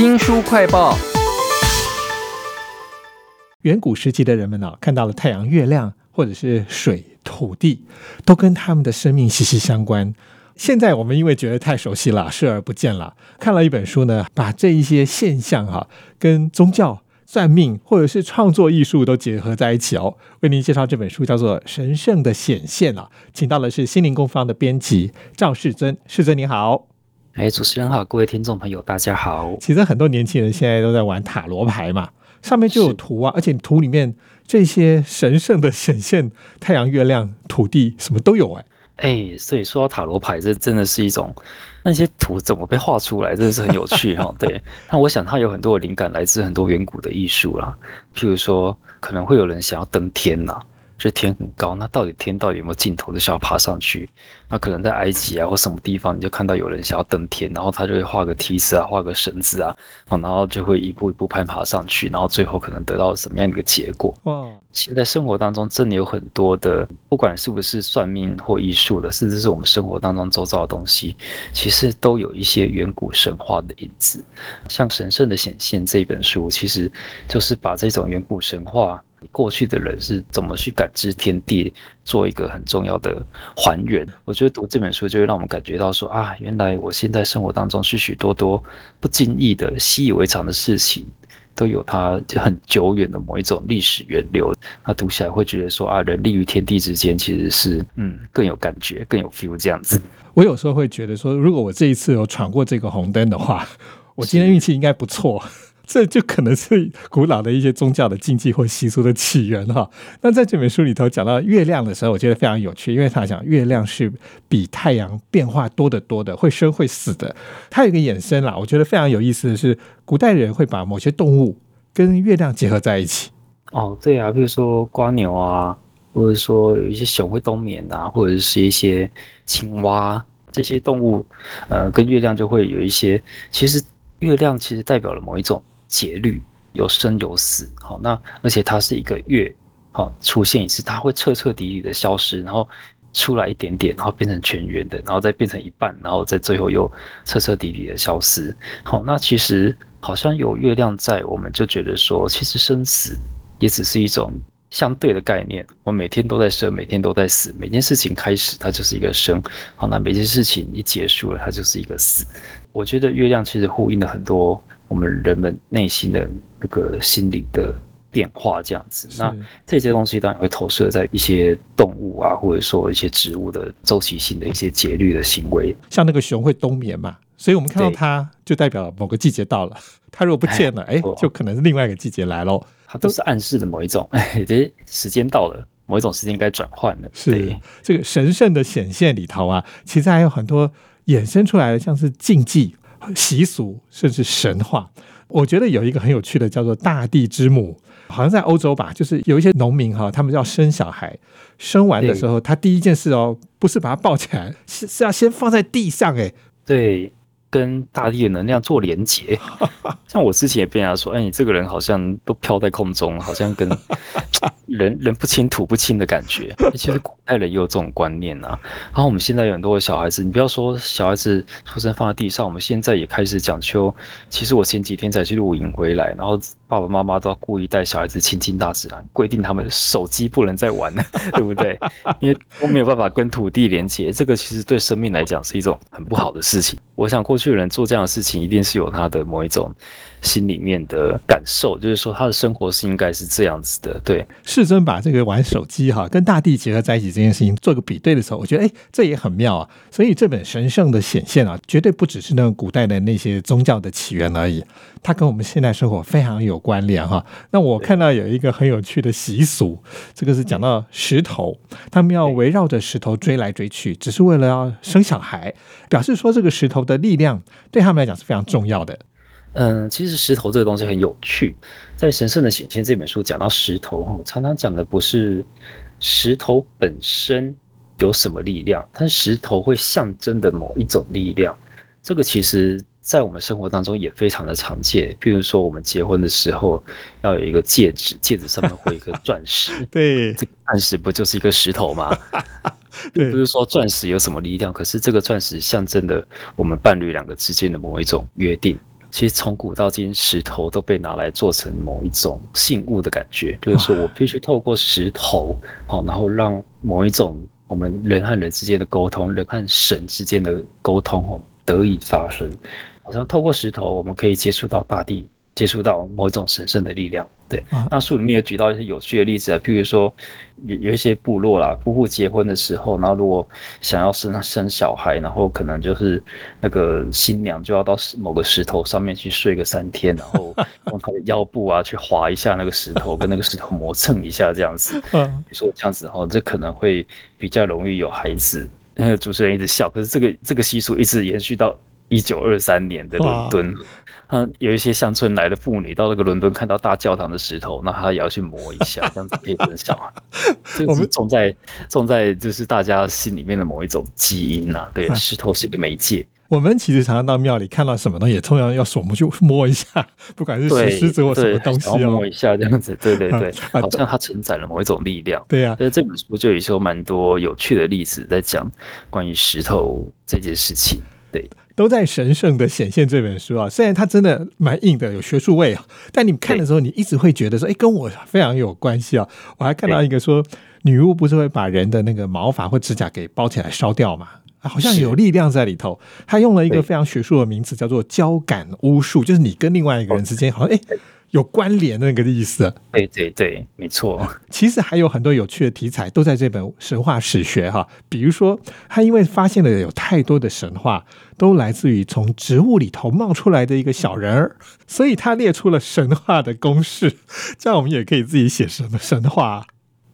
新书快报。远古时期的人们呢、看到了太阳、月亮，或者是水、土地，都跟他们的生命息息相关。现在我们因为觉得太熟悉了，视而不见了。看了一本书呢，把这一些现象哈、跟宗教、算命或者是创作艺术都结合在一起哦。为您介绍这本书叫做《神圣的显现》啊，请到的是心灵工坊的编辑赵世尊。世尊你好。哎，主持人好，各位听众朋友，大家好。其实很多年轻人现在都在玩塔罗牌嘛，上面就有是图啊，而且图里面这些神圣的显现，太阳、月亮、土地什么都有哎、哎，所以说塔罗牌，这真的是一种那些图怎么被画出来，真的是很有趣哈、对，那我想它有很多的灵感来自很多远古的艺术啦，譬如说可能会有人想要登天呐、这天很高，那到底天到底有没有尽头的想要爬上去？那可能在埃及啊或什么地方，你就看到有人想要登天，然后他就会画个梯子啊，画个绳子啊，哦然后就会一步一步攀爬上去，然后最后可能得到什么样的一个结果。哇，现在生活当中真的有很多的，不管是不是算命或艺术的，甚至是我们生活当中周遭的东西，其实都有一些远古神话的影子。像《神圣的显现》这本书，其实就是把这种远古神话过去的人是怎么去感知天地，做一个很重要的还原。我觉得读这本书就会让我们感觉到说啊，原来我现在生活当中许许多多不经意的、习以为常的事情。都有它很久远的某一种历史源流，那读起来会觉得说啊，人立于天地之间，其实是嗯更有感觉、更有 feel 这样子。我有时候会觉得说，如果我这一次有闯过这个红灯的话，我今天运气应该不错。这就可能是古老的一些宗教的禁忌或习俗的起源哈。那在这本书里头讲到月亮的时候，我觉得非常有趣，因为他讲月亮是比太阳变化多得多的，会生会死的。它有一个衍生啦，我觉得非常有意思的是，古代人会把某些动物跟月亮结合在一起。哦，对啊，比如说瓜牛啊，或者说有一些熊会冬眠啊，或者是一些青蛙这些动物，呃，跟月亮就会有一些，其实月亮其实代表了某一种节律，有生有死。好，那而且它是一个月，好出现一次，它会彻彻底底的消失，然后出来一点点，然后变成全圆的，然后再变成一半，然后再最后又彻彻底底的消失。好，那其实好像有月亮在，我们就觉得说，其实生死也只是一种相对的概念。我每天都在生，每天都在死，每件事情开始它就是一个生，好，那每件事情一结束了，它就是一个死。我觉得月亮其实呼应了很多我们人们内心的那个心理的变化，这样子。那这些东西当然会投射在一些动物啊，或者说一些植物的周期性的一些节律的行为。像那个熊会冬眠嘛，所以我们看到它就代表某个季节到了。它如果不见了，哎，就可能是另外一个季节来喽。它都是暗示的某一种，哎，这时间到了，某一种时间该转换了。是对这个神圣的显现里头啊，其实还有很多衍生出来的，像是禁忌、习俗，甚至神话。我觉得有一个很有趣的，叫做大地之母，好像在欧洲吧，就是有一些农民哈，他们要生小孩，生完的时候，他第一件事哦，不是把他抱起来，是是要先放在地上，哎，对，跟大地的能量做连接。像我之前也被人家说，哎，你这个人好像都飘在空中，好像跟 人人不清土不清的感觉。其实古代人也有这种观念啊。然后我们现在有很多的小孩子，你不要说小孩子出生放在地上，我们现在也开始讲究。其实我前几天才去露营回来，然后爸爸妈妈都要故意带小孩子亲近大自然，规定他们手机不能再玩了，对不对？因为都没有办法跟土地连接，这个其实对生命来讲是一种很不好的事情。我想过去的人做这样的事情，一定是有他的某一种心里面的感受，就是说他的生活是应该是这样子的。对，世尊把这个玩手机哈跟大地结合在一起这件事情做个比对的时候，我觉得哎，这也很妙啊。所以这本神圣的显现啊，绝对不只是那种古代的那些宗教的起源而已，它跟我们现代生活非常有关联哈。那我看到有一个很有趣的习俗，这个是讲到石头，他们要围绕着石头追来追去，只是为了要生小孩，表示说这个石头的力量对他们来讲是非常重要的。嗯，其实石头这个东西很有趣，在《神圣的显现》这本书讲到石头，哦常常讲的不是石头本身有什么力量，但石头会象征的某一种力量。这个其实在我们生活当中也非常的常见，比如说我们结婚的时候要有一个戒指，戒指上面会有一个钻石，对这个钻石不就是一个石头吗？对不是说钻石有什么力量，可是这个钻石象征了我们伴侣两个之间的某一种约定。其实从古到今，石头都被拿来做成某一种信物的感觉，就是说我必须透过石头，好，然后让某一种我们人和人之间的沟通，人和神之间的沟通，哦，得以发生。好像透过石头，我们可以接触到大地。接触到某一种神圣的力量，对。那书里面有举到一些有趣的例子啊，譬如说有有一些部落啦，夫妇结婚的时候，然后如果想要生生小孩，然后可能就是那个新娘就要到某个石头上面去睡个三天，然后 用她的腰部啊去划一下那个石头，跟那个石头磨蹭一下这样子。嗯，你说这样子哈，这可能会比较容易有孩子。那 个主持人一直笑，可是这个这个习俗一直延续到一九二三年的伦敦。他有一些乡村来的妇女到那个伦敦看到大教堂的石头，那她也要去摸一下，这样子可以生小孩。这个是种在种在就是大家心里面的某一种基因呐。对，石头是一个媒介。我们其实常常到庙里看到什么东西，通常要手摸去摸一下，不管是石狮子或什么东西，要摸一下这样子。对对对，好像它承载了某一种力量。对呀，所以这本书就有些蛮多有趣的例子在讲关于石头这件事情。对。都在神圣的显现这本书啊，虽然它真的蛮硬的，有学术味啊，但你看的时候，你一直会觉得说，哎，跟我非常有关系啊。我还看到一个说，女巫不是会把人的那个毛发或指甲给包起来烧掉嘛？好像有力量在里头。他用了一个非常学术的名词，叫做交感巫术，就是你跟另外一个人之间，好像哎。有关联那个意思，对对对，没错。其实还有很多有趣的题材都在这本神话史学哈，比如说他因为发现了有太多的神话都来自于从植物里头冒出来的一个小人儿，所以他列出了神话的公式，这样我们也可以自己写什么神话。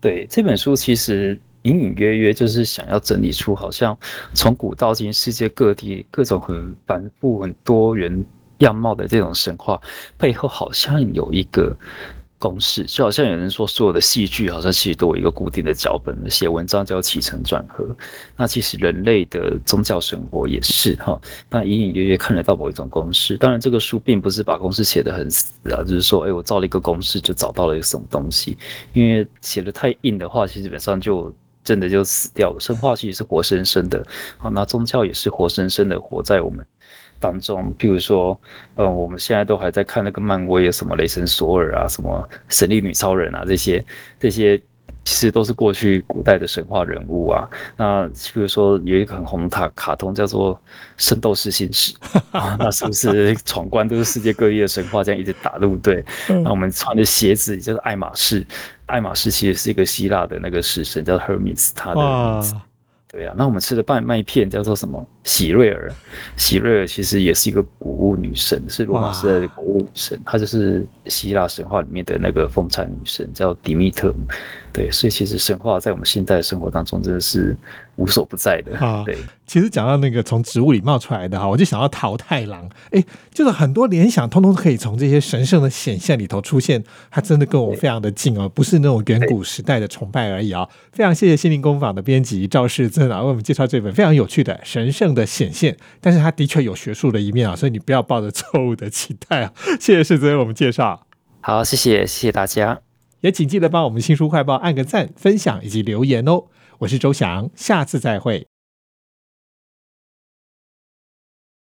对这本书其实隐隐约约就是想要整理出好像从古到今世界各地各种很繁复很多元。样貌的这种神话背后好像有一个公式，就好像有人说，所有的戏剧好像其实都有一个固定的脚本，写文章叫起承转合。那其实人类的宗教生活也是哈，那隐隐约约看得到某一种公式。当然，这个书并不是把公式写得很死啊，就是说，哎，我造了一个公式就找到了一个什么东西。因为写的太硬的话，其实基本上就真的就死掉了。神话其实是活生生的，好，那宗教也是活生生的活在我们。当中，譬如说，呃，我们现在都还在看那个漫威，有什么雷神索尔啊，什么神力女超人啊，这些这些其实都是过去古代的神话人物啊。那譬如说，有一个很红的卡卡通叫做《圣斗士星矢》，啊那是不是闯关都是世界各地的神话，这样一直打入对？那我们穿的鞋子就是爱马仕，爱马仕其实是一个希腊的那个式神，叫 Hermes，他的。对啊，那我们吃的半麦片叫做什么？喜瑞尔，喜瑞尔其实也是一个谷物女神，是罗马时代的谷物女神，她就是希腊神话里面的那个丰产女神，叫迪密特。对，所以其实神话在我们现代生活当中真的是无所不在的啊。对，其实讲到那个从植物里冒出来的哈，我就想到桃太郎，哎，就是很多联想，通通可以从这些神圣的显现里头出现。它真的跟我非常的近哦，不是那种远古时代的崇拜而已啊。非常谢谢心灵工坊的编辑赵世尊啊，为我们介绍这本非常有趣的神圣的显现，但是它的确有学术的一面啊，所以你不要抱着错误的期待啊。谢谢世尊为我们介绍，好，谢谢，谢谢大家。也请记得帮我们新书快报按个赞、分享以及留言哦！我是周翔，下次再会。